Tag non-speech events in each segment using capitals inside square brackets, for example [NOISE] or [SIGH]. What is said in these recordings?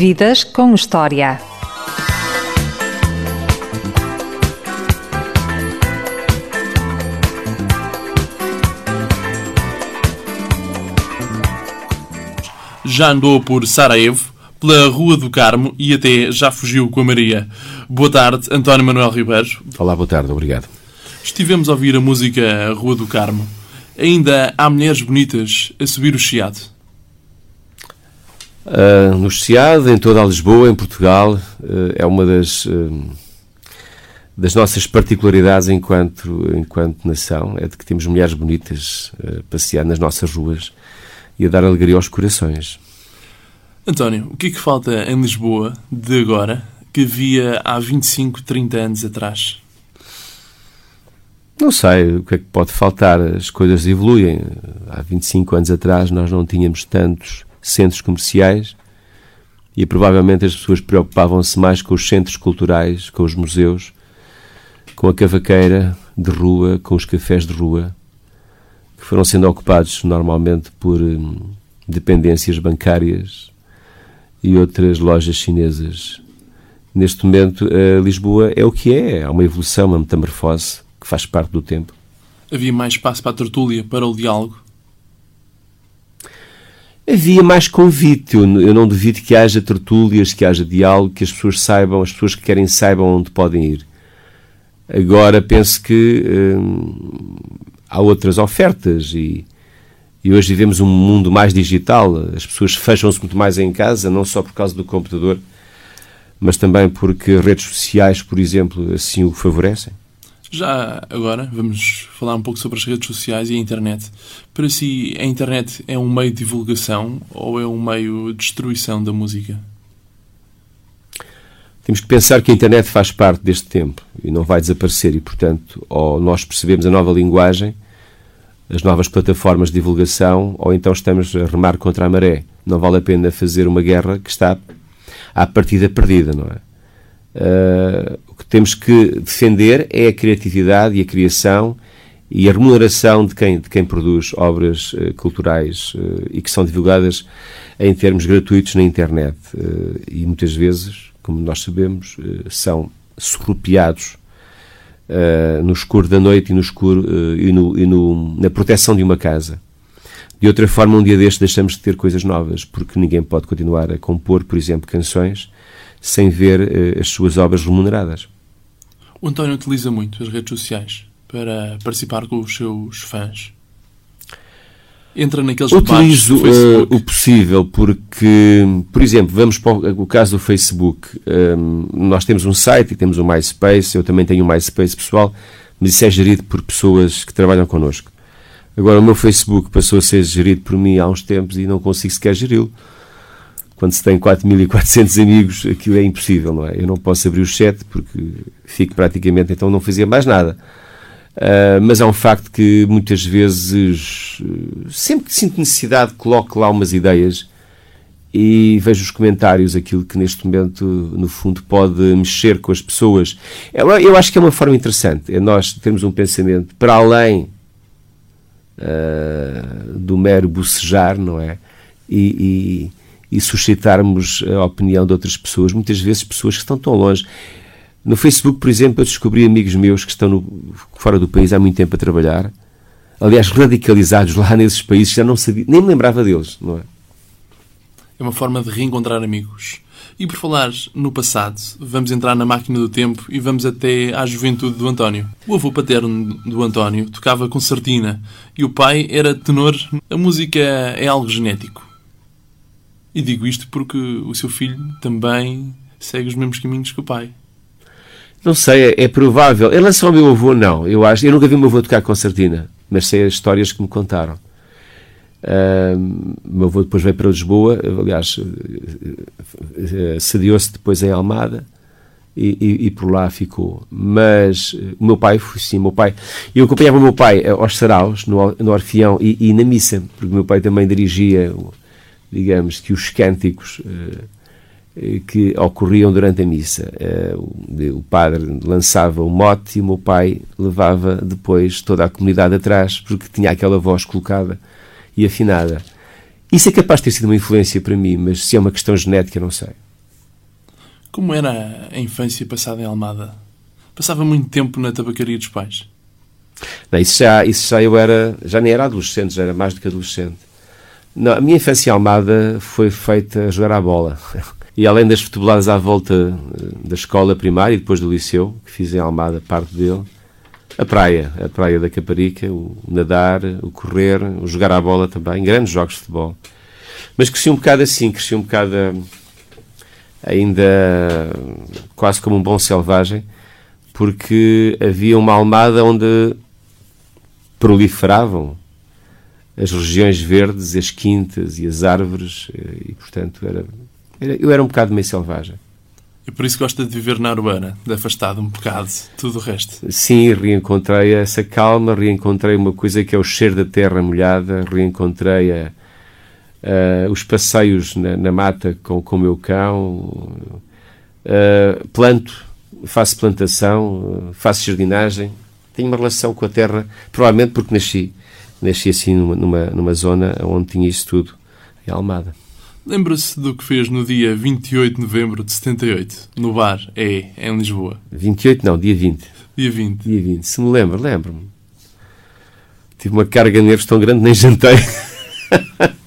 Vidas com História. Já andou por Sarajevo, pela Rua do Carmo e até já fugiu com a Maria. Boa tarde, António Manuel Ribeiro. Olá, boa tarde, obrigado. Estivemos a ouvir a música Rua do Carmo. Ainda há mulheres bonitas a subir o Chiado. Uh, no Chiado, em toda a Lisboa, em Portugal, uh, é uma das, uh, das nossas particularidades enquanto, enquanto nação, é de que temos mulheres bonitas a passear nas nossas ruas e a dar alegria aos corações. António, o que é que falta em Lisboa de agora que havia há 25, 30 anos atrás? Não sei o que é que pode faltar. As coisas evoluem. Há 25 anos atrás nós não tínhamos tantos centros comerciais e provavelmente as pessoas preocupavam-se mais com os centros culturais, com os museus, com a cavaqueira de rua, com os cafés de rua, que foram sendo ocupados normalmente por hum, dependências bancárias e outras lojas chinesas. Neste momento, Lisboa é o que é, há uma evolução, uma metamorfose que faz parte do tempo. Havia mais espaço para a tertúlia, para o diálogo? Havia mais convite. Eu, eu não duvido que haja tertúlias, que haja diálogo, que as pessoas saibam, as pessoas que querem saibam onde podem ir. Agora penso que hum, há outras ofertas e, e hoje vivemos um mundo mais digital. As pessoas fecham-se muito mais em casa, não só por causa do computador, mas também porque redes sociais, por exemplo, assim o favorecem. Já agora vamos falar um pouco sobre as redes sociais e a internet. Para si, a internet é um meio de divulgação ou é um meio de destruição da música? Temos que pensar que a internet faz parte deste tempo e não vai desaparecer e, portanto, ou nós percebemos a nova linguagem, as novas plataformas de divulgação, ou então estamos a remar contra a maré. Não vale a pena fazer uma guerra que está à partida perdida, não é? Uh, o que temos que defender é a criatividade e a criação e a remuneração de quem, de quem produz obras uh, culturais uh, e que são divulgadas em termos gratuitos na internet. e muitas vezes, como nós sabemos, são surrupiados no escuro da noite e, no escuro, e, no, e no, na proteção de uma casa. De outra forma, um dia destes deixamos de ter coisas novas, porque ninguém pode continuar a compor, por exemplo, canções sem ver uh, as suas obras remuneradas. O António utiliza muito as redes sociais para participar com os seus fãs. Entra naqueles Utilizo uh, o possível, porque, por exemplo, vamos para o, o caso do Facebook. Um, nós temos um site e temos um MySpace, eu também tenho um MySpace pessoal, mas isso é gerido por pessoas que trabalham connosco. Agora, o meu Facebook passou a ser gerido por mim há uns tempos e não consigo sequer geri-lo quando se tem 4.400 amigos, aquilo é impossível, não é? Eu não posso abrir o chat porque fico praticamente, então não fazia mais nada. Uh, mas é um facto que muitas vezes, sempre que sinto necessidade, coloco lá umas ideias e vejo os comentários, aquilo que neste momento, no fundo, pode mexer com as pessoas. Eu, eu acho que é uma forma interessante, é nós termos um pensamento para além uh, do mero bocejar, não é? E, e suscitarmos a opinião de outras pessoas, muitas vezes pessoas que estão tão longe. No Facebook, por exemplo, eu descobri amigos meus que estão no, fora do país há muito tempo a trabalhar, aliás, radicalizados lá [LAUGHS] nesses países, já não sabia, nem me lembrava deles, não é? É uma forma de reencontrar amigos. E por falar no passado, vamos entrar na máquina do tempo e vamos até à juventude do António. O avô paterno do António tocava concertina e o pai era tenor. A música é algo genético. E digo isto porque o seu filho também segue os mesmos caminhos que o pai. Não sei, é, provável. Em relação ao meu avô, não. Eu acho, eu nunca vi o meu avô tocar concertina, mas sei as histórias que me contaram. Uh, meu avô depois veio para Lisboa, aliás, uh, sediou-se depois em Almada e, e, e, por lá ficou. Mas o meu pai, sim, meu pai, eu acompanhava o meu pai aos saraus, no, no Orfeão e, e, na missa, porque o meu pai também dirigia digamos, que os cânticos eh, que ocorriam durante a missa. Eh, o padre lançava o mote e o meu pai levava depois toda a comunidade atrás, porque tinha aquela voz colocada e afinada. Isso é capaz de ter sido uma influência para mim, mas se é uma questão genética, não sei. Como era a infância passada em Almada? Passava muito tempo na tabacaria dos pais? Não, isso já, isso já eu era, já nem era adolescente, já era mais do que adolescente. Não, a minha infância Almada foi feita a jogar à bola. [LAUGHS] E além das futeboladas à volta eh, da escola primária e depois do liceu, que fiz em Almada parte dele, a praia, a praia da Caparica, o nadar, o correr, o jogar à bola também, grandes jogos de futebol. Mas cresci um bocado assim, cresci um bocado eh, ainda quase como um bom selvagem, porque havia uma Almada onde proliferavam as regiões verdes, as quintas e as árvores, eh, e portanto era eu era um bocado meio selvagem. E por isso gosta de viver na urbana, de afastado um bocado de tudo o resto. Sim, reencontrei essa calma, reencontrei uma coisa que é o cheiro da terra molhada, reencontrei a, a, os passeios na, na, mata com, com o meu cão, a, planto, faço plantação, faço jardinagem, tenho uma relação com a terra, provavelmente porque nasci, nasci assim numa, numa, numa zona onde tinha isso tudo, em Almada. Lembra-se do que fez no dia 28 de novembro de 78, no bar É, em Lisboa? 28 não, dia 20. Dia 20. Dia 20. Se me lembro, lembro-me. Tive uma carga de nervos tão grande nem jantei. [LAUGHS]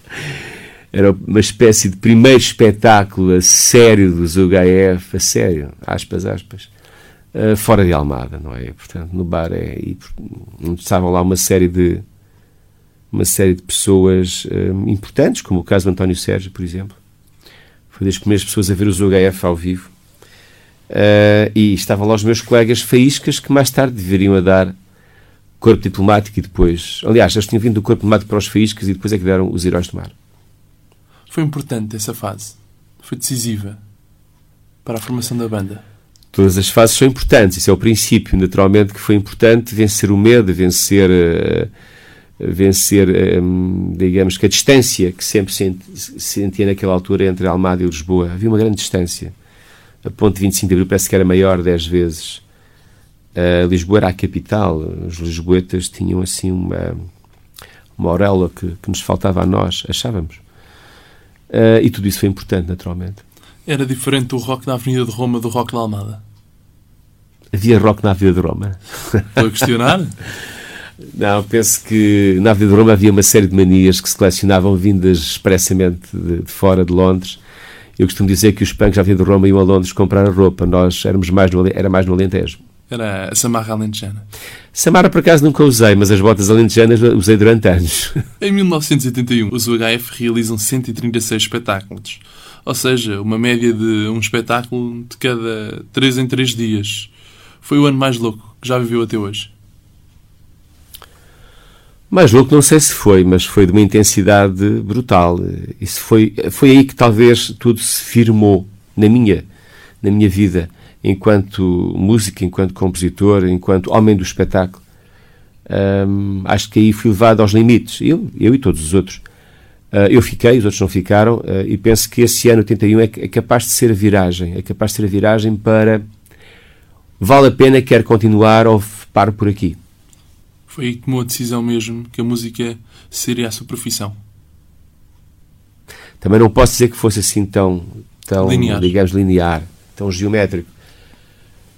Era uma espécie de primeiro espetáculo a sério dos UHF, a sério, aspas, aspas, uh, fora de Almada, não é? Portanto, no bar é. E estavam lá uma série de uma série de pessoas uh, importantes, como o caso do António Sérgio, por exemplo. Foi das primeiras pessoas a ver os UHF ao vivo. Uh, e estavam lá os meus colegas faíscas que mais tarde deveriam a dar corpo diplomático e depois... Aliás, eles tinham vindo do corpo diplomático para os faíscas e depois é que deram os heróis do mar. Foi importante essa fase. Foi decisiva para a formação da banda. Todas as fases são importantes. Isso é o princípio. Naturalmente que foi importante vencer o medo, vencer... Uh, vencer, hum, digamos que a distância que sempre se sentia naquela altura entre Almada e Lisboa. Havia uma grande distância. A ponte 25 de Abril parece que era maior 10 vezes. Uh, Lisboa era a capital. Os lisboetas tinham assim uma, uma auréola que, que nos faltava a nós, achávamos. Uh, e tudo isso foi importante, naturalmente. Era diferente do rock na Avenida de Roma do rock na Almada? Havia rock na Avenida de Roma. Estou a questionar? [LAUGHS] Não, penso que na Avenida de Roma havia uma série de manias que se colecionavam vindas expressamente de, de fora de Londres. Eu costumo dizer que os punks da Avenida de Roma iam a Londres comprar roupa. Nós éramos mais no, era mais no Alentejo. Era a Samarra Alentejana. Samarra, por acaso, nunca usei, mas as botas alentejanas usei durante anos. [LAUGHS] Em 1981, os UHF realizam 136 espetáculos. Ou seja, uma média de um espetáculo de cada 3 em 3 dias. Foi o ano mais louco que já viveu até hoje. Mais louco não sei se foi, mas foi de uma intensidade brutal. Isso foi, foi aí que talvez tudo se firmou na minha, na minha vida, enquanto músico, enquanto compositor, enquanto homem do espetáculo. acho que aí fui levado aos limites, eu, eu e todos os outros. Uh, eu fiquei, os outros não ficaram, uh, e penso que esse ano 81 é, é capaz de ser a viragem, é capaz de ser a viragem para vale a pena, quer continuar ou paro por aqui. Foi aí que tomou a decisão mesmo que a música seria a sua profissão. Também não posso dizer que fosse assim tão, tão linear. digamos, linear, tão geométrico.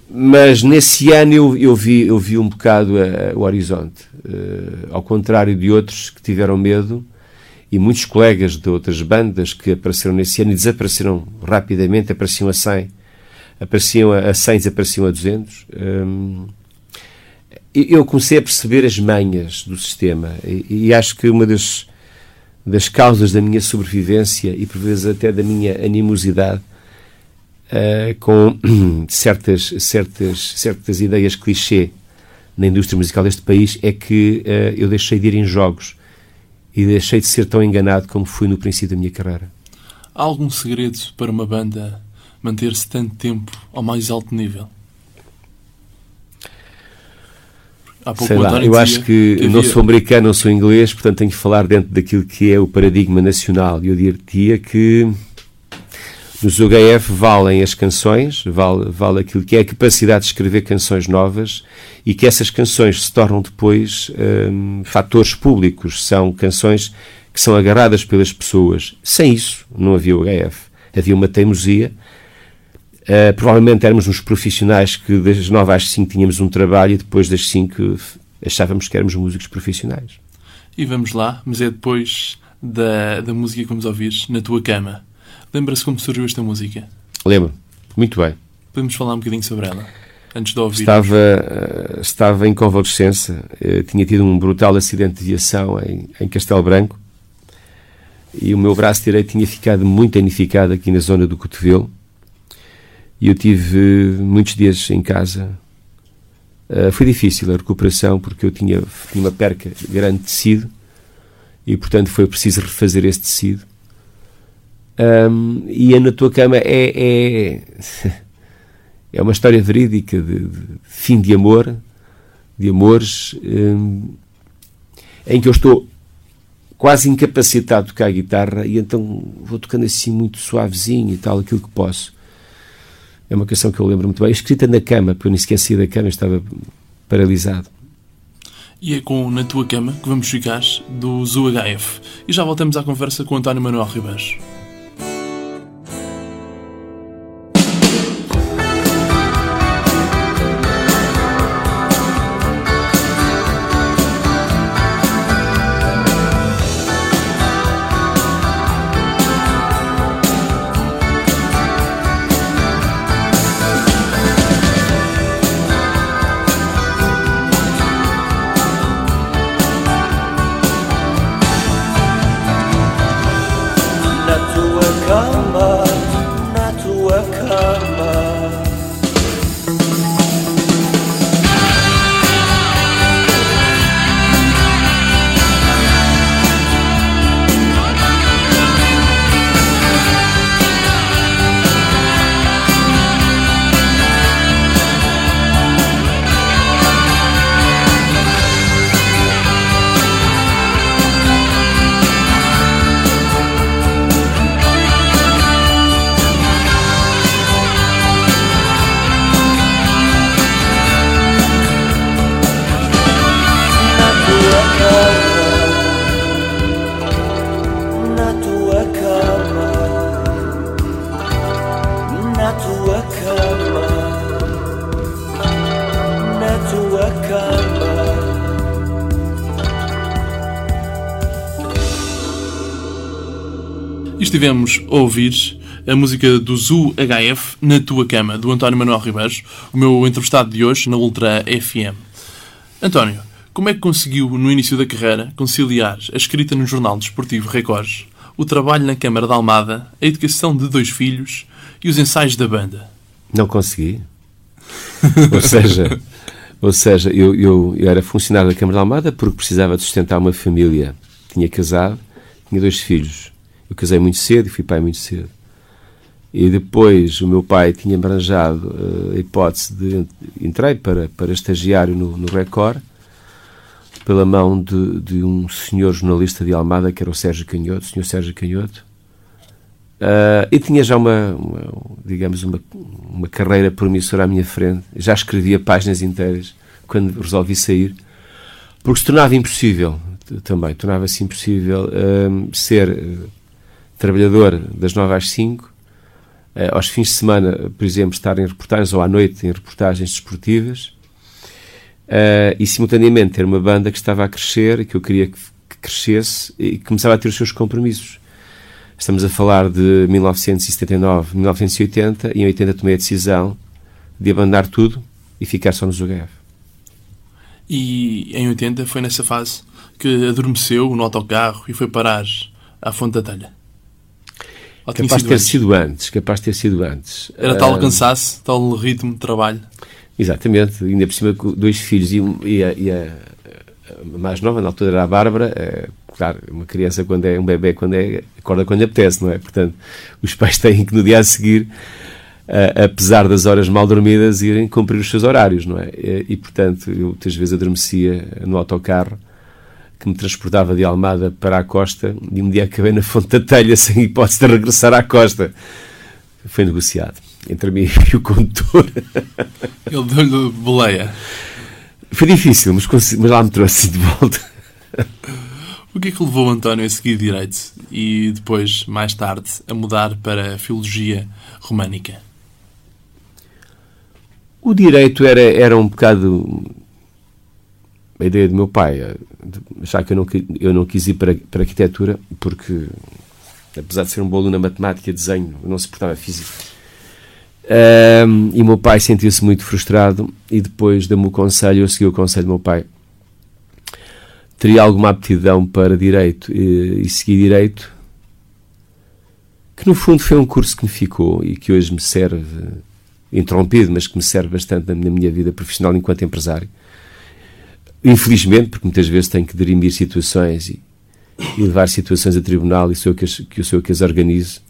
Mas nesse ano eu, eu, vi, eu vi um bocado uh, o horizonte. Uh, ao contrário de outros que tiveram medo, e muitos colegas de outras bandas que apareceram nesse ano e desapareceram rapidamente, apareciam a 100, apareciam a 100, desapareciam a 200. Um, eu comecei a perceber as manhas do sistema e, e acho que uma das, das causas da minha sobrevivência e por vezes até da minha animosidade uh, com [CLEARS THROAT] certas, certas, certas ideias clichê na indústria musical deste país é que uh, eu deixei de ir em jogos e deixei de ser tão enganado como fui no princípio da minha carreira. Há algum segredo para uma banda manter-se tanto tempo ao mais alto nível? Sei lá, eu acho que, que não sou americano, não sou inglês, portanto tenho que falar dentro daquilo que é o paradigma nacional. E eu diria que nos UHF valem as canções, vale, vale aquilo que é a capacidade de escrever canções novas e que essas canções se tornam depois hum, fatores públicos, são canções que são agarradas pelas pessoas. Sem isso, não havia UHF. Havia uma teimosia Uh, provavelmente éramos uns profissionais que das 9 às 5 tínhamos um trabalho e depois das 5 achávamos que éramos músicos profissionais. E vamos lá, mas é depois da, da música que vamos ouvir, Na Tua Cama. Lembra-se como surgiu esta música? Lembro, muito bem. Podemos falar um bocadinho sobre ela, antes de ouvir. Estava, uh, estava em convalescença, uh, tinha tido um brutal acidente de viação em, em Castelo Branco e o meu braço direito tinha ficado muito danificado aqui na zona do cotovelo e eu tive muitos dias em casa. Uh, foi difícil a recuperação porque eu tinha, tinha uma perca grande de tecido e, portanto, foi preciso refazer esse tecido. Um, e a Na Tua Cama é, é, [LAUGHS] é uma história verídica de, de, fim de amor, de amores, um, em que eu estou quase incapacitado de tocar a guitarra e então vou tocando assim muito suavezinho e tal, aquilo que posso. É uma canção que eu lembro muito bem, escrita na cama, porque eu nem saí da cama, estava paralisado. E é com Na Tua Cama que vamos ficar do ZUHF. E já voltamos à conversa com António Manuel Ribeiros. Estivemos a ouvir a música do Zoo HF Na Tua Cama, do António Manuel Ribeiros, o meu entrevistado de hoje na Ultra FM. António, como é que conseguiu, no início da carreira, conciliar a escrita no jornal desportivo Records, o trabalho na Câmara da Almada, a educação de dois filhos e os ensaios da banda? Não consegui. ou seja, [LAUGHS] ou seja eu, eu, eu era funcionário da Câmara da Almada porque precisava de sustentar uma família. Tinha casado, tinha dois filhos eu casei muito cedo e fui pai muito cedo. E depois o meu pai tinha arranjado uh, a hipótese de. Entrei para, para estagiário no, no Record, pela mão de, de um senhor jornalista de Almada, que era o Sérgio Canhoto, o senhor Sérgio Canhoto. Uh, e tinha já uma, uma, digamos, uma, uma carreira promissora à minha frente. Já escrevia páginas inteiras quando resolvi sair, porque se tornava impossível também, tornava-se impossível uh, ser trabalhador das 9 às 5, eh, aos fins de semana, por exemplo, estar em reportagens ou à noite em reportagens desportivas uh, e simultaneamente ter uma banda que estava a crescer, que eu queria que, que crescesse e que começava a ter os seus compromissos. Estamos a falar de 1979, 1980 e em 80 tomei a decisão de abandonar tudo e ficar só nos UGF. E em 80 foi nessa fase que adormeceu no autocarro e foi parar à Fonte da Telha? Capaz de ter antes? sido antes, capaz de ter sido antes. Era tal uh, cansaço, tal ritmo de trabalho. Exatamente, ainda por cima dois filhos e, e, a, e a, a, mais nova, na altura era a Bárbara, é, claro, uma criança quando é um bebê, quando é, acorda quando lhe apetece, não é? Portanto, os pais [LAUGHS] têm que no dia a seguir, uh, apesar das horas mal dormidas, irem cumprir os seus horários, não é? E, e portanto, eu muitas vezes adormecia no autocarro que me transportava de Almada para a costa e um dia acabei na Fonte da Telha [LAUGHS] sem hipótese de regressar à costa. Foi negociado entre mim [LAUGHS] e o condutor. Ele deu-lhe boleia. Foi difícil, mas, mas lá me trouxe de volta. O que é que levou o António a seguir Direito e depois, mais tarde, a mudar para a Filologia Românica? O direito era, era um bocado a ideia do meu pai, já que eu não, eu não quis ir para, para arquitetura, porque, apesar de ser um bom aluno na matemática e desenho, eu não suportava física. Um, e o meu pai sentiu-se muito frustrado e depois deu-me o conselho, eu segui o conselho do meu pai. Teria alguma aptidão para Direito e, e segui Direito, que no fundo foi um curso que me ficou e que hoje me serve, interrompido, mas que me serve bastante na minha vida profissional enquanto empresário infelizmente, porque muitas vezes tenho que dirimir situações e, e levar situações a tribunal e sou eu que, as, que, sou eu que as organizo.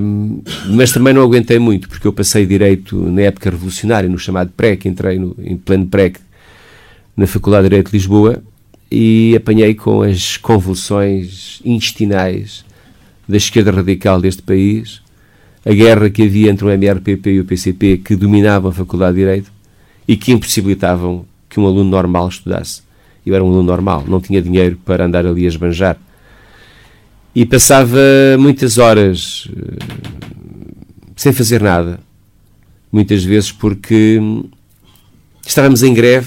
Um, mas também não aguentei muito, porque eu passei direito na época revolucionária, no chamado PREC, entrei no, em pleno PREC na Faculdade de Direito de Lisboa e apanhei com as convulsões intestinais da esquerda radical deste país, a guerra que havia entre o MRPP e o PCP, que dominavam a Faculdade de Direito e que impossibilitavam que um aluno normal estudasse. Eu era um aluno normal, não tinha dinheiro para andar ali a esbanjar. E passava muitas horas uh, sem fazer nada. Muitas vezes porque estávamos em greve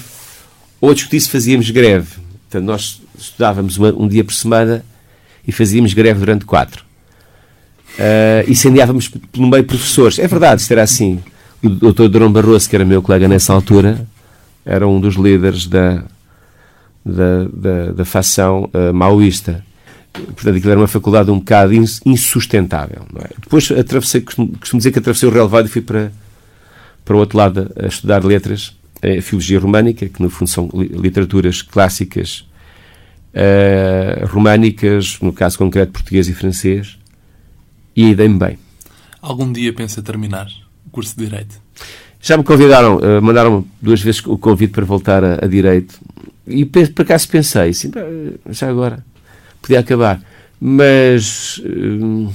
ou a discutir se fazíamos greve. Portanto, nós estudávamos uma, um dia por semana e fazíamos greve durante quatro. Uh, e incendiávamos pelo meio professores. É verdade, isto era assim. O doutor Durão Barroso, que era meu colega nessa altura, era um dos líderes da, da, da, da facção uh, maoísta. Portanto, aquilo era uma faculdade um bocado insustentável. É? Depois atravessei, costumo, costumo, dizer que atravessei o relevado e fui para, para o outro lado a estudar letras, a filologia românica, que no fundo são literaturas clássicas uh, românicas, no caso concreto português e francês, e aí dei-me bem. Algum dia pensa terminar o curso de Direito? Já me convidaram, uh, mandaram duas vezes o convite para voltar a, a direito. E por acaso pensei, sim, já agora, podia acabar. Mas uh,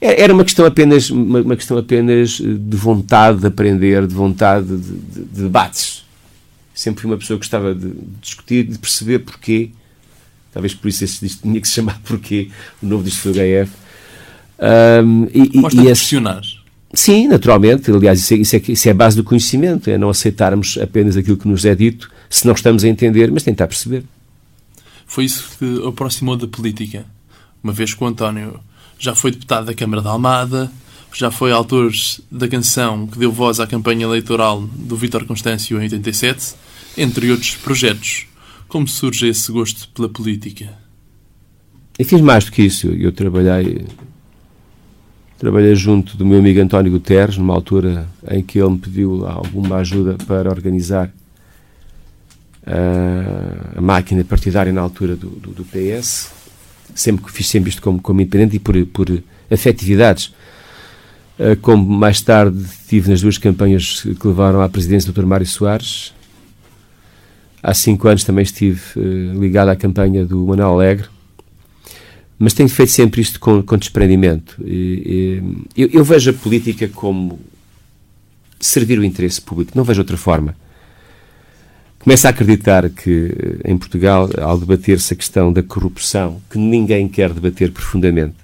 era uma questão apenas uma, uma, questão apenas de vontade de aprender, de vontade de, de, de debates. Sempre fui uma pessoa que gostava de, de discutir, de perceber porquê. Talvez por isso esse tinha que se chamar [LAUGHS] porquê, o novo disco do HF. Um, e, e, de questionar. Sim, naturalmente. Aliás, isso é, isso, é, isso é a base do conhecimento, é não aceitarmos apenas aquilo que nos é dito, se não estamos a entender, mas tentar perceber. Foi isso que aproximou da política, uma vez que o António já foi deputado da Câmara da Almada, já foi autor da canção que deu voz à campanha eleitoral do Vítor Constâncio em 87, entre outros projetos. Como surge esse gosto pela política? Eu fiz mais do que isso. Eu trabalhei Trabalhei junto do meu amigo António Guterres, numa altura em que ele me pediu alguma ajuda para organizar uh, a máquina partidária na altura do, do, do, PS. Sempre que fiz sempre isto como, como independente e por, por afetividades. Uh, como mais tarde tive nas duas campanhas que levaram à presidência do Dr. Mário Soares. Há cinco anos também estive uh, ligado à campanha do Manuel Alegre mas tenho feito sempre isto com, com desprendimento. E, e, eu, eu, vejo a política como servir o interesse público, não vejo outra forma. Começo a acreditar que em Portugal, ao debater-se a questão da corrupção, que ninguém quer debater profundamente,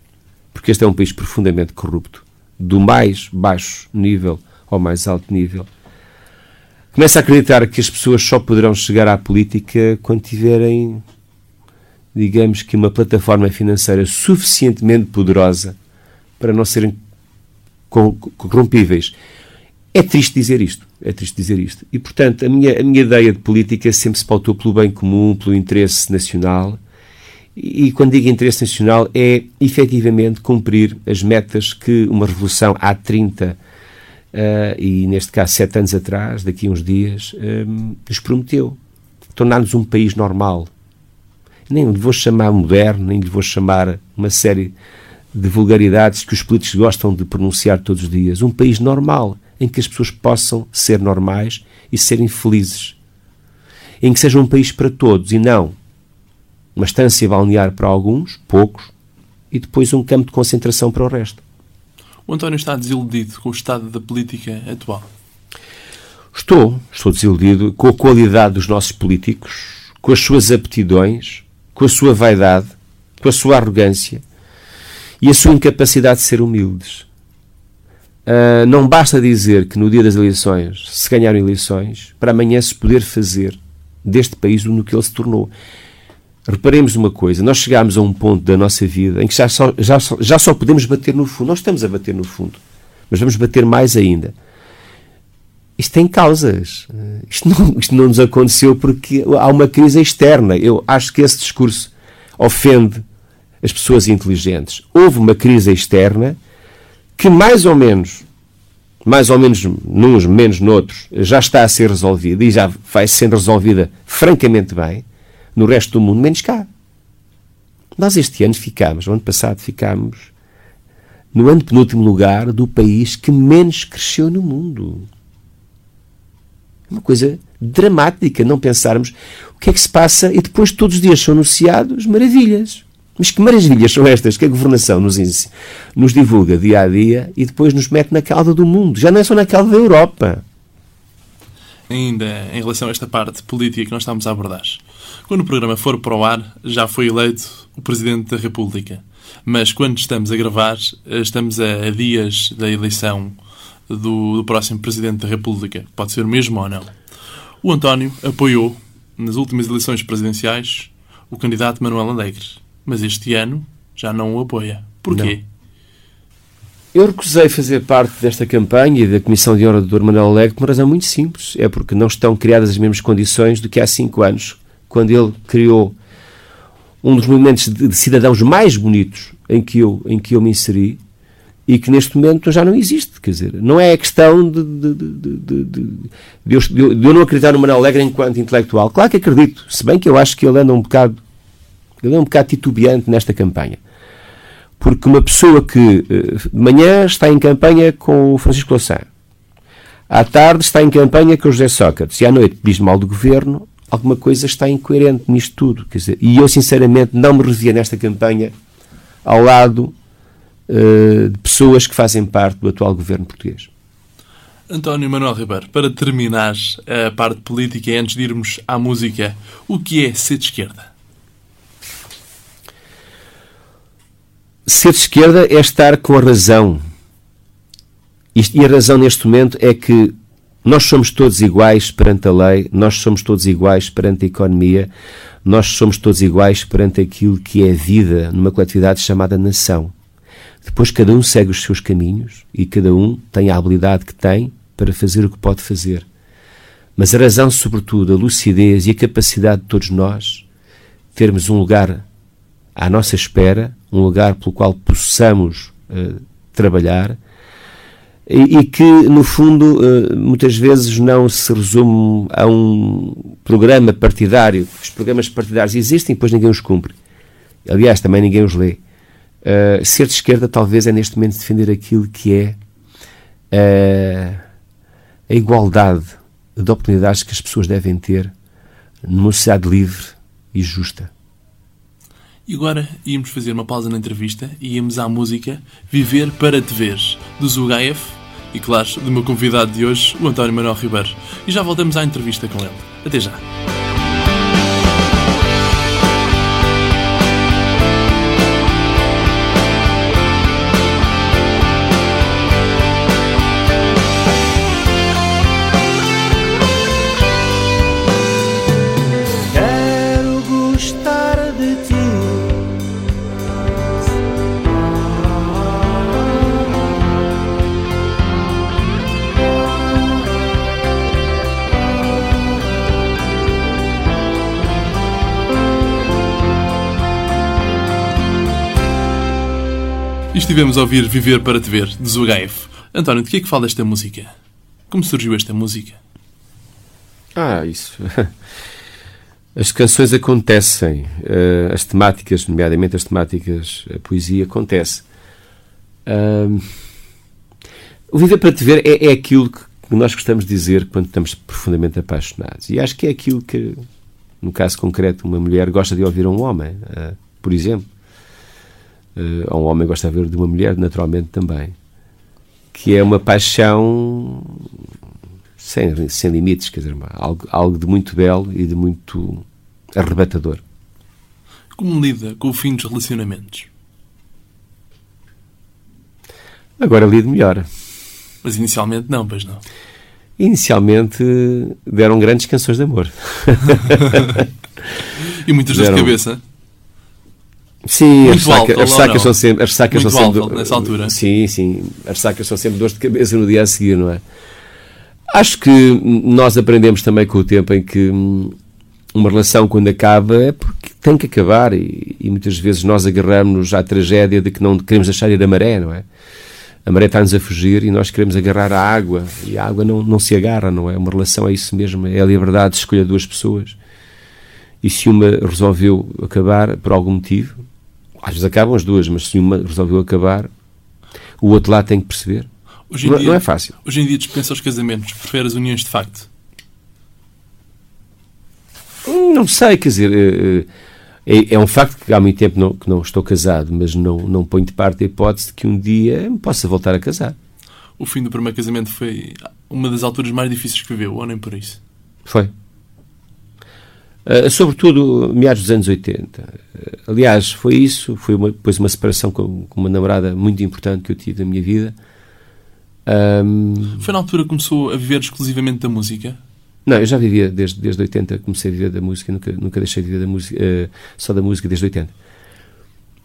porque este é um país profundamente corrupto, do mais baixo nível ao mais alto nível, começo a acreditar que as pessoas só poderão chegar à política quando tiverem digamos que uma plataforma financeira suficientemente poderosa para não serem corrompíveis. É triste dizer isto, é triste dizer isto. E, portanto, a minha, a minha ideia de política sempre se pautou pelo bem comum, pelo interesse nacional. E, quando digo interesse nacional, é efetivamente cumprir as metas que uma revolução há 30 uh, e, neste caso, 7 anos atrás, daqui a uns dias, um, nos prometeu. Tornar-nos um país normal, nem lhe vou chamar moderno, nem lhe vou chamar uma série de vulgaridades que os políticos gostam de pronunciar todos os dias. Um país normal, em que as pessoas possam ser normais e serem felizes. Em que seja um país para todos e não uma estância balnear para alguns, poucos, e depois um campo de concentração para o resto. O António está desiludido com o estado da política atual? Estou. Estou desiludido com a qualidade dos nossos políticos, com as suas aptidões, com a sua vaidade, com a sua arrogância e a sua incapacidade de ser humildes. Uh, não basta dizer que no dia das eleições se ganharam eleições para amanhã se poder fazer deste país no que ele se tornou. Reparemos uma coisa, nós chegámos a um ponto da nossa vida em que já só, já, já só podemos bater no fundo. Nós estamos a bater no fundo, mas vamos bater mais ainda. Isto tem causas. Isto não, isto não nos aconteceu porque há uma crise externa. Eu acho que esse discurso ofende as pessoas inteligentes. Houve uma crise externa que mais ou menos, mais ou menos nuns, menos noutros, já está a ser resolvida e já vai sendo resolvida francamente bem no resto do mundo, menos cá. Nós este ano ficámos, o ano passado ficámos no ano penúltimo lugar do país que menos cresceu no mundo. Uma coisa dramática não pensarmos o que é que se passa e depois todos os dias são anunciados maravilhas. Mas que maravilhas são estas que a governação nos, nos divulga dia a dia e depois nos mete na cauda do mundo. Já não é só na cauda da Europa. Ainda em relação a esta parte política que nós estamos a abordar. Quando o programa for para o ar, já foi eleito o Presidente da República. Mas quando estamos a gravar, estamos a dias da eleição do, do próximo Presidente da República. Pode ser o mesmo ou não. O António apoiou, nas últimas eleições presidenciais, o candidato Manuel Alegre. Mas este ano já não o apoia. Porquê? Não. Eu recusei fazer parte desta campanha e da Comissão de Honra do Dr. Manuel Alegre por uma razão muito simples. É porque não estão criadas as mesmas condições do que há cinco anos, quando ele criou um dos movimentos de cidadãos mais bonitos em que eu, em que eu me inseri e que neste momento já não existe. Quer dizer, não é a questão de, de, de, de, eu, de eu não acreditar no Manuel Alegre enquanto intelectual. Claro que acredito, se bem que eu acho que ele anda um bocado, ele é um bocado titubeante nesta campanha. Porque uma pessoa que eh, de manhã está em campanha com o Francisco Louçã, à tarde está em campanha com o José Sócrates e à noite diz mal do governo, alguma coisa está incoerente nisto tudo. Quer dizer, e eu, sinceramente, não me revia nesta campanha ao lado de pessoas que fazem parte do atual governo português. António Manuel Ribeiro, para terminar a parte política e antes de irmos à música, o que é ser de esquerda? Ser de esquerda é estar com a razão. E a razão neste momento é que nós somos todos iguais perante a lei, nós somos todos iguais perante a economia, nós somos todos iguais perante aquilo que é vida numa coletividade chamada nação. Depois cada um segue os seus caminhos e cada um tem a habilidade que tem para fazer o que pode fazer. Mas a razão, sobretudo, a lucidez e a capacidade de todos nós termos um lugar à nossa espera, um lugar pelo qual possamos uh, trabalhar e, e, que, no fundo, uh, muitas vezes não se resume a um programa partidário. Os programas partidários existem, depois ninguém os cumpre. Aliás, também ninguém os lê. Uh, ser de esquerda, talvez, é neste momento defender aquilo que é uh, a igualdade de oportunidades que as pessoas devem ter numa sociedade livre e justa. E agora íamos fazer uma pausa na entrevista e íamos à música Viver para Te Ver, do Zugaev e, claro, do meu convidado de hoje, o António Manuel Ribeiro. E já voltamos à entrevista com ele. Até já. Estivemos a ouvir Viver para Te Ver, de Zugaev. António, de que é que fala esta música? Como surgiu esta música? Ah, isso. [LAUGHS] As canções acontecem, eh, as temáticas, nomeadamente as temáticas, a poesia acontece. o viver para te ver é, é, aquilo que nós gostamos de dizer quando estamos profundamente apaixonados. E acho que é aquilo que, no caso concreto, uma mulher gosta de ouvir a um homem, uh, por exemplo uh, um homem gosta de ver de uma mulher, naturalmente também, que é uma paixão sem, sem limites, quer dizer, algo, algo de muito belo e de muito arrebatador. Como lida com o fim dos relacionamentos? Agora lido melhor. Mas inicialmente não, pois não. Inicialmente deram grandes canções de amor. [LAUGHS] e muitas deram... de cabeça. Sim, Muito as, saca, as sacas são sempre. As sacas Muito são sempre nessa altura. Sim, sim. As sacas são sempre dores de cabeça no dia a seguir, não é? Acho que nós aprendemos também com o tempo em que hum, uma relação, quando acaba, é porque tem que acabar e, e muitas vezes nós agarramos-nos à tragédia de que não queremos deixar ir a maré, não é? A maré está-nos a fugir e nós queremos agarrar a água e a água não, não se agarra, não é? Uma relação é isso mesmo, é a liberdade de escolher duas pessoas. E se uma resolveu acabar por algum motivo, às vezes acabam as duas, mas se uma resolveu acabar, o outro lado tem que perceber. Hoje não, dia, não, é fácil. Hoje em dia dispensa os casamentos, prefere as uniões de facto? Não sei, quer dizer, eh, eh, é, é, um facto que há muito tempo não, que não estou casado, mas não, não ponho de parte a hipótese de que um dia me possa voltar a casar. O fim do primeiro casamento foi uma das alturas mais difíceis que viveu, ou nem por isso? Foi. Uh, sobretudo meados dos anos 80. Uh, aliás, foi isso, foi uma, depois uma separação com, com, uma namorada muito importante que eu tive na minha vida. Um... Foi na altura que começou a viver exclusivamente da música? Não, eu já vivia desde, desde 80, comecei a viver da música, nunca, nunca deixei de viver da música, uh, só da música desde 80.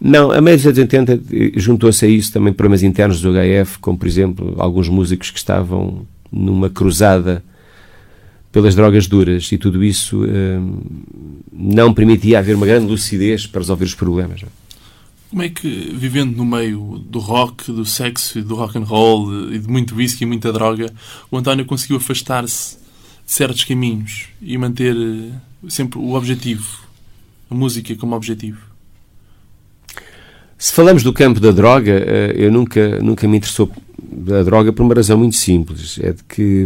Não, a meio dos anos 80 eh, juntou-se a isso também problemas internos do HF, como por exemplo alguns músicos que estavam numa cruzada pelas drogas duras e tudo isso uh, não permitia haver uma grande lucidez para resolver os problemas. É? Como é que, vivendo no meio do rock, do sexo, do rock and roll e de muito whisky e muita droga, o António conseguiu afastar-se de certos caminhos e manter eh, sempre o objetivo, a música como objetivo? Se falamos do campo da droga, eh, eu nunca, nunca me interessou da droga por uma razão muito simples. É de que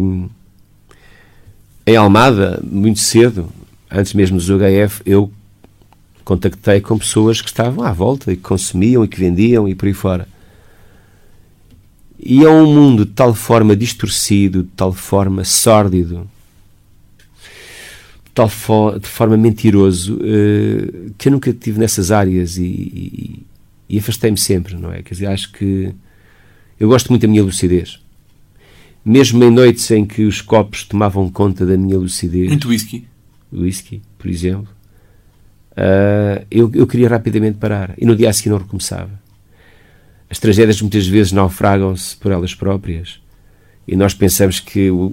em Almada, muito cedo, antes mesmo do UHF, eu contactei com pessoas que estavam à volta e que consumiam e que vendiam e por aí fora. E é um mundo de tal forma distorcido, de tal forma sórdido, de tal fo de forma mentiroso, uh, que eu nunca estive nessas áreas e, e, e afastei-me sempre, não é? Quer dizer, acho que eu gosto muito da minha lucidez. Mesmo em noites em que os copos tomavam conta da minha lucidez. Muito whisky. Whisky, por exemplo uh, eu, eu queria rapidamente parar e no dia a seguir não recomeçava. As tragédias muitas vezes naufragam-se por elas próprias e nós pensamos que o,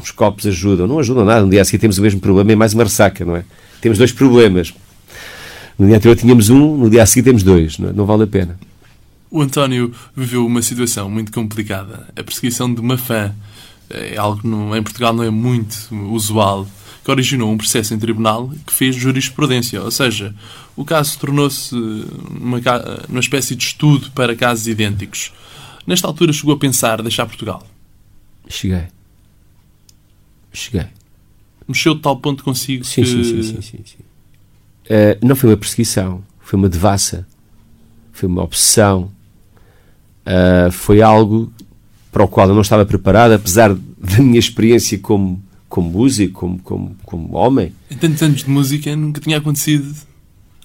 os copos ajudam. Não ajudam nada. No dia a seguir temos o mesmo problema e mais uma ressaca, não é? Temos dois problemas. No dia anterior tínhamos um, no dia a seguir temos dois. Não, é? não vale a pena. O António viveu uma situação muito complicada. A perseguição de uma fã é algo que em Portugal não é muito usual que originou um processo em tribunal que fez jurisprudência, ou seja, o caso tornou-se uma, uma espécie de estudo para casos idênticos. Nesta altura chegou a pensar deixar Portugal? Cheguei. Cheguei. Mexeu de tal ponto consigo sim, que... Sim, sim, sim. sim, sim. Uh, não foi uma perseguição, foi uma devassa, foi uma obsessão, uh, foi algo para o qual eu não estava preparado, apesar da minha experiência como como músico, como, como, como homem. Em tantos anos de música nunca tinha acontecido.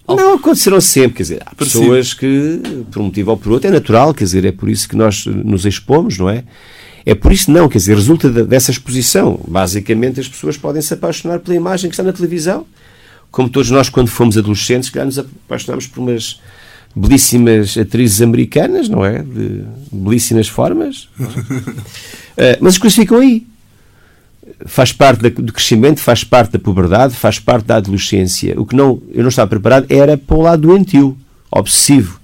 Não, aconteceram sempre, quer dizer, há Parecido. pessoas que, por um motivo ou por outro, é natural, quer dizer, é por isso que nós nos expomos, não é? É por isso não, quer dizer, resulta dessa exposição. Basicamente, as pessoas podem se apaixonar pela imagem que está na televisão, como todos nós, quando fomos adolescentes, que nos apaixonámos por umas belíssimas atrizes americanas, não é? De belíssimas formas. É? [LAUGHS] uh, mas as coisas ficam aí faz parte do crescimento, faz parte da puberdade, faz parte da adolescência. O que não, eu não estava preparado era para o lado doentio, obsessivo,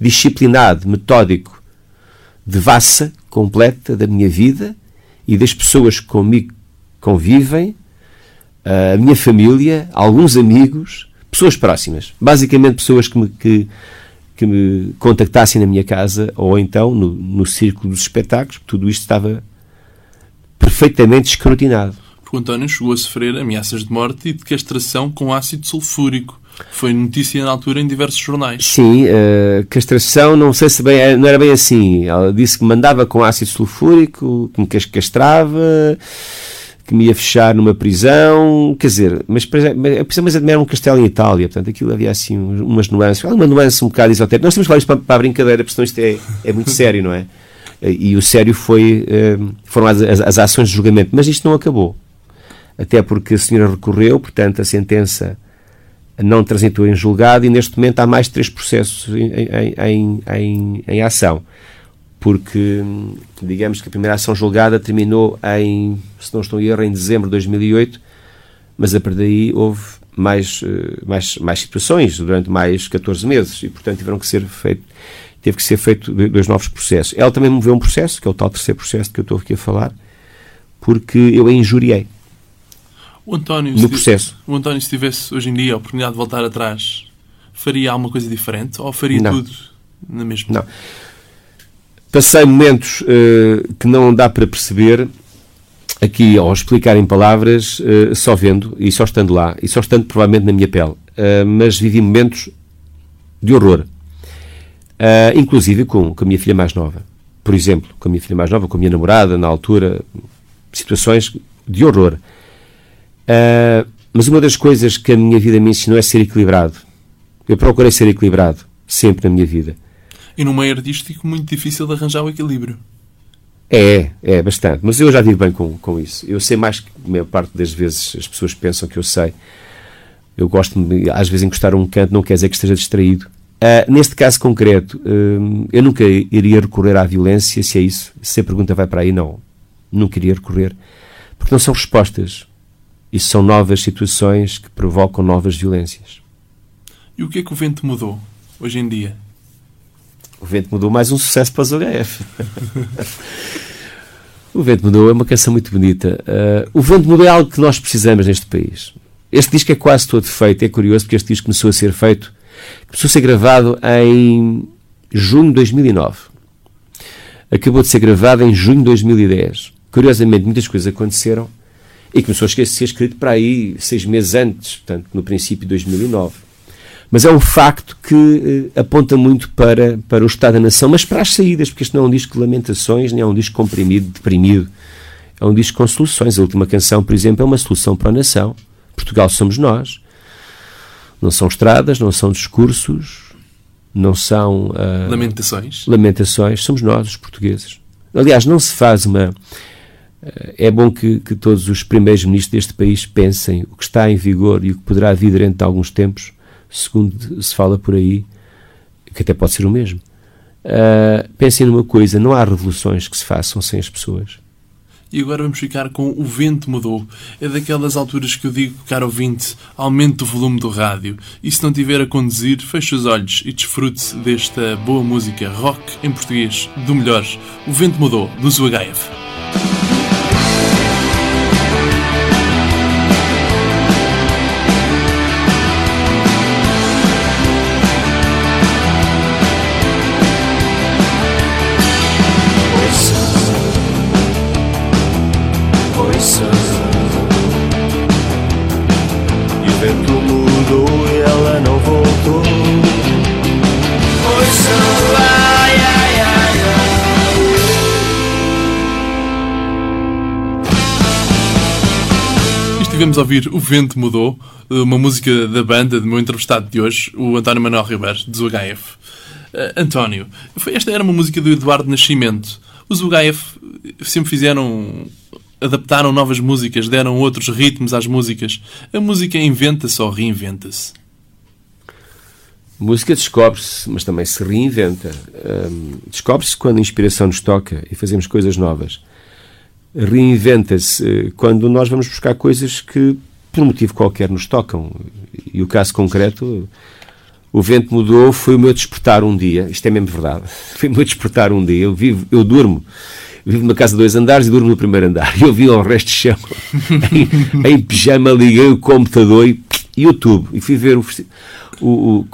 disciplinado, metódico, devassa completa da minha vida e das pessoas que comigo convivem, a minha família, alguns amigos, pessoas próximas. Basicamente pessoas que me, que, que me contactassem na minha casa ou então no, no círculo dos espetáculos, tudo isto estava perfeitamente escrutinado. O António chegou a sofrer ameaças de morte e de castração com ácido sulfúrico. Foi notícia na altura em diversos jornais. Sim, uh, castração, não sei se bem, eh, não era bem assim. Ela disse que mandava com ácido sulfúrico, que me castrava, que me ia fechar numa prisão, quer dizer, mas a prisão mas era um castelo em Itália, portanto aquilo havia assim umas nuances, uma nuance um bocado esotérica. Nós temos que falar isto para, a brincadeira, porque senão isto é, é muito [LAUGHS] sério, não é? E o sério foi, foram as, as ações de julgamento. Mas isto não acabou. Até porque a senhora recorreu, portanto, a sentença não transitou em julgado e neste momento há mais de três processos em, em, em, em, ação. Porque, digamos que a primeira ação julgada terminou em, se não estou em erro, em dezembro de 2008, mas a partir daí houve mais, eh, mais, mais situações durante mais 14 meses e, portanto, tiveram que ser feito, teve que ser feito dois novos processos. Ela também moveu um processo, que é o tal terceiro processo que eu estou aqui a falar, porque eu a injuriei. O António, no processo. O António, se tivesse hoje em dia a oportunidade de voltar atrás, faria alguma coisa diferente ou faria não. tudo na mesma? Não. Passei momentos uh, que não dá para perceber aqui ao explicar em palavras, uh, só vendo e só estando lá, e só estando provavelmente na minha pele. Uh, mas vivi momentos de horror. inclusive com, com a minha filha mais nova. Por exemplo, com a minha filha mais nova, com a minha namorada, na altura, situações de horror. Mas uma das coisas que a minha vida me ensinou é ser equilibrado. Eu procurei ser equilibrado, sempre na minha vida. E no meio artístico, muito difícil de arranjar o equilíbrio. É, é, bastante. Mas eu já vivo bem com, com isso. Eu sei mais que a maior parte das vezes as pessoas pensam que eu sei. Eu gosto de, às vezes, encostar um canto, não quer dizer que esteja distraído. Uh, neste caso concreto, uh, eu nunca iria recorrer à violência, se é isso. Se a pergunta vai para aí, não. Nunca iria recorrer. Porque não são respostas. Isso são novas situações que provocam novas violências. E o que é que o vento mudou hoje em dia? O vento mudou mais um sucesso para os [LAUGHS] HF. o vento mudou é uma canção muito bonita. Uh, o vento mudou é algo que nós precisamos neste país. Este disco é quase todo feito. É curioso porque este disco começou a ser feito, começou a ser gravado em junho de 2009. Acabou de ser gravado em junho de 2010. Curiosamente, muitas coisas aconteceram e começou a ser escrito para aí seis meses antes, portanto, no princípio de 2009. Mas é um facto que eh, aponta muito para, para o Estado da Nação, mas para as saídas, porque isto não é um disco de lamentações, nem é um disco comprimido, deprimido. É um disco com soluções. A última canção, por exemplo, é uma solução para a nação. Portugal somos nós. Não são estradas, não são discursos, não são. Uh, lamentações. Lamentações. Somos nós, os portugueses. Aliás, não se faz uma é bom que, que todos os primeiros ministros deste país pensem o que está em vigor e o que poderá vir de alguns tempos, segundo se fala por aí, que até pode ser o mesmo. Uh, pensem numa coisa: não há revoluções que se façam sem as pessoas. E agora vamos ficar com O Vento Mudou. É daquelas alturas que eu digo, caro ouvinte, aumente o volume do rádio. E se não tiver a conduzir, feche os olhos e desfrute desta boa música rock em português, do melhor. O Vento Mudou, do ZUHF. A ouvir O Vento Mudou, uma música da banda do meu entrevistado de hoje, o António Manuel Ribeiro, do HF. Uh, António, esta era uma música do Eduardo Nascimento. Os UHF sempre fizeram. adaptaram novas músicas, deram outros ritmos às músicas. A música inventa-se ou reinventa-se? Música descobre-se, mas também se reinventa. Um, descobre-se quando a inspiração nos toca e fazemos coisas novas reinventa-se eh, quando nós vamos buscar coisas que, por motivo qualquer, nos tocam. E o caso concreto, o vento mudou, foi o meu despertar um dia. Isto é mesmo verdade. [LAUGHS] Foi o meu despertar um dia. Eu vivo, eu durmo. Vivo numa casa de dois andares e durmo no primeiro andar. [LAUGHS] Eu vi ao resto de chão, [LAUGHS] em, em pijama, liguei o computador e YouTube. E fui ver o, o,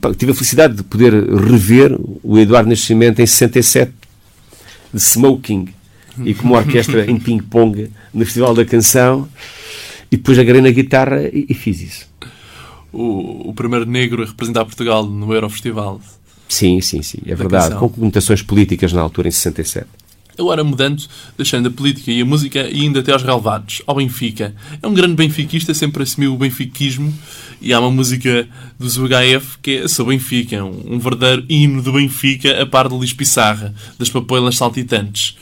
o tive a felicidade de poder rever o Eduardo Nascimento em 67 de Smoking e como orquestra em ping-pong no Festival da Canção e depois agarrei na guitarra e, e fiz isso. O, o, primeiro negro a representar Portugal no Eurofestival. Sim, sim, sim, é verdade. Canção. Com conotações políticas na altura, em 67. Agora mudando, deixando a política e a música e indo até aos relevados, ao Benfica. É um grande benfiquista, sempre assumiu o benfiquismo e há uma música dos UHF que é Sou Benfica, um, um verdadeiro hino do Benfica a par de Luís Pissarra, das papoilas saltitantes.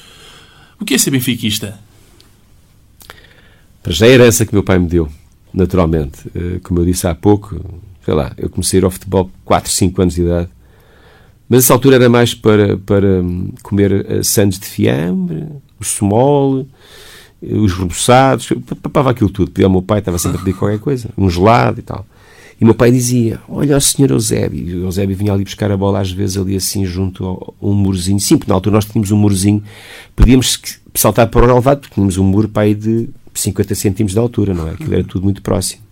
O que é ser benfiquista? Para já a herança que meu pai me deu, naturalmente. Eh, como eu disse há pouco, sei lá, eu comecei a ir ao futebol com 4, 5 anos de idade mas essa altura era mais para, para hum, comer uh, sandes de fiambre, o small, eh, os reboçados, papava aquilo tudo. Pedia ao meu pai, estava sempre a pedir qualquer coisa, um gelado e tal. E meu pai dizia: Olha, o senhor Eusébio. E o Eusébio vinha ali buscar a bola, às vezes, ali assim, junto a um murozinho. Sim, porque na altura nós tínhamos um murozinho, podíamos saltar para o relevado, porque tínhamos um muro aí de 50 centímetros de altura, não é? Aquilo era tudo muito próximo.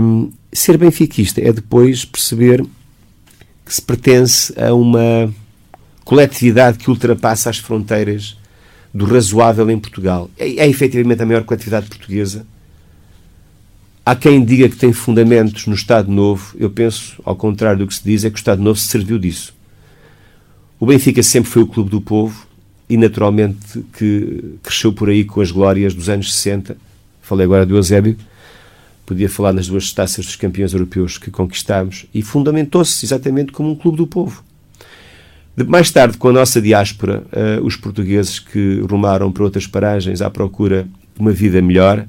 Um, ser benfiquista é depois perceber que se pertence a uma coletividade que ultrapassa as fronteiras do razoável em Portugal. É, é efetivamente a maior coletividade portuguesa. Há quem diga que tem fundamentos no Estado Novo. Eu penso, ao contrário do que se diz, é que o Estado Novo se serviu disso. O Benfica sempre foi o clube do povo e, naturalmente, que cresceu por aí com as glórias dos anos 60. Falei agora do Eusébio podia falar nas duas taças dos campeões europeus que conquistámos e fundamentou-se exatamente como um clube do povo. Mais tarde, com a nossa diáspora, uh, os portugueses que rumaram para outras paragens à procura de uma vida melhor,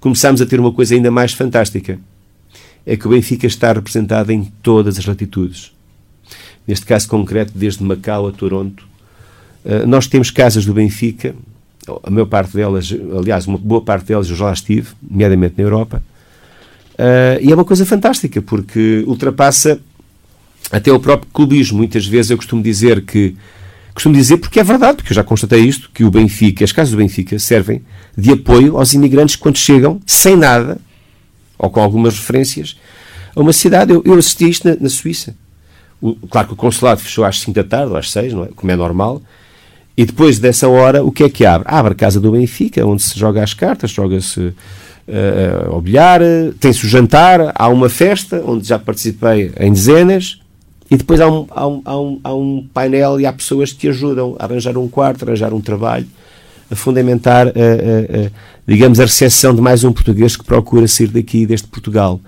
começámos a ter uma coisa ainda mais fantástica. É que o Benfica está representado em todas as latitudes. Neste caso concreto, desde Macau a Toronto. Uh, nós temos casas do Benfica a maior parte delas, aliás, uma boa parte delas eu já lá estive, nomeadamente na Europa, uh, e é uma coisa fantástica, porque ultrapassa até o próprio clubismo. Muitas vezes eu costumo dizer que, costumo dizer porque é verdade, porque eu já constatei isto, que o Benfica, as casas do Benfica servem de apoio aos imigrantes quando chegam, sem nada, ou com algumas referências, a uma cidade. Eu, eu assisti a isto na, na Suíça. O, claro que o consulado fechou às 5 da tarde, às 6, não é? como é normal, e depois dessa hora, o que é que abre? Abre a casa do Benfica, onde se joga as cartas, joga-se uh, ao bilhar, tem-se o jantar, há uma festa, onde já participei em dezenas, e depois há um, há um, há um, há um painel e há pessoas que te ajudam a arranjar um quarto, a arranjar um trabalho, a fundamentar, uh, uh, digamos, a recepção de mais um português que procura sair daqui, deste Portugal.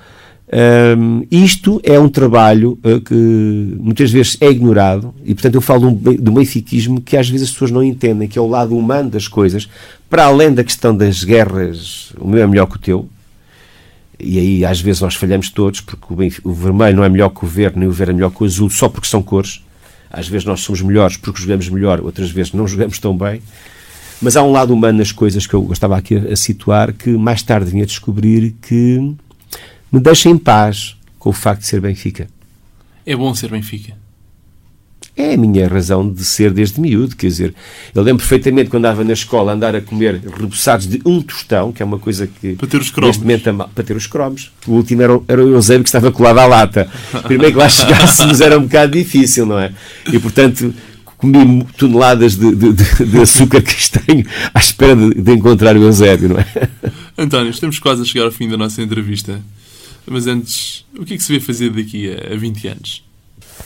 Um, isto é um trabalho uh, que muitas vezes é ignorado e, portanto, eu falo do benfiquismo que às vezes as pessoas não entendem, que é o lado humano das coisas, para além da questão das guerras, o meu é melhor que o teu, e aí às vezes nós falhamos todos, porque o, o vermelho não é melhor que o verde, nem o verde é melhor que o azul, só porque são cores. Às vezes nós somos melhores porque jogamos melhor, outras vezes não jogamos tão bem. Mas há um lado humano nas coisas que eu gostava aqui a situar, que mais tarde vinha a descobrir que me deixa em paz com o facto de ser Benfica. É bom ser Benfica. É a minha razão de ser desde miúdo, quer dizer, eu lembro perfeitamente quando andava na escola andar a comer reboçados de um tostão, que é uma coisa que... Para ter os cromos. Momento, para ter os cromos. O último era, era o Eusébio que estava colado à lata. [LAUGHS] Primeiro que lá chegássemos era um bocado difícil, não é? E, portanto, comi toneladas de, de, de, açúcar castanho à espera de, de encontrar o Eusébio, não é? [LAUGHS] António, estamos quase a chegar ao fim da nossa entrevista. Mas antes, o que é que se vê fazer daqui a 20 anos?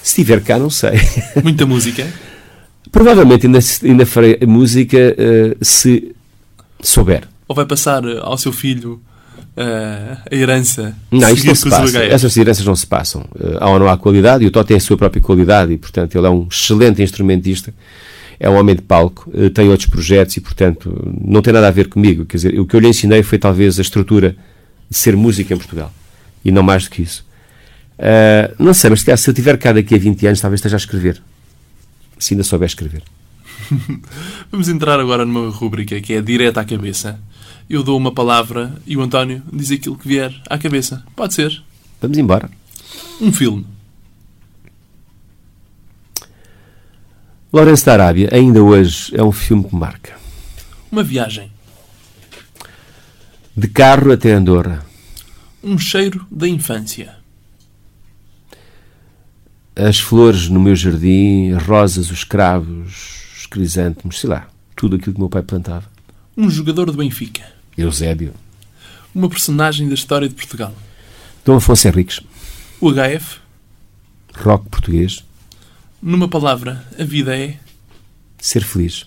Se estiver cá, não sei. Muita música? Provavelmente ainda, ainda farei música uh, se souber. Ou vai passar ao seu filho uh, a herança? Não, isto não se passa. Essas heranças não se passam. Uh, há ou não há qualidade, e o Tó tem a sua própria qualidade, e portanto ele é um excelente instrumentista, é um homem de palco, uh, tem outros projetos, e portanto não tem nada a ver comigo. Quer dizer, o que eu lhe ensinei foi talvez a estrutura de ser música em Portugal e não mais do que isso. Uh, não sei, mas se eu tiver cá daqui a 20 anos, talvez esteja a escrever. Se ainda souber escrever. [LAUGHS] Vamos entrar agora numa rubrica que é direta à cabeça. Eu dou uma palavra e o António diz aquilo que vier à cabeça. Pode ser. Vamos embora. Um filme. Lourenço da Arábia, ainda hoje, é um filme que marca. Uma viagem. De carro até Andorra. Um cheiro da infância. As flores no meu jardim, as rosas, os cravos, os crisântemos, sei lá, tudo aquilo que meu pai plantava. Um jogador do Benfica. Eusébio. Uma personagem da história de Portugal. Dom Afonso Henriques. O HF. Rock português. Numa palavra, a vida é. ser feliz.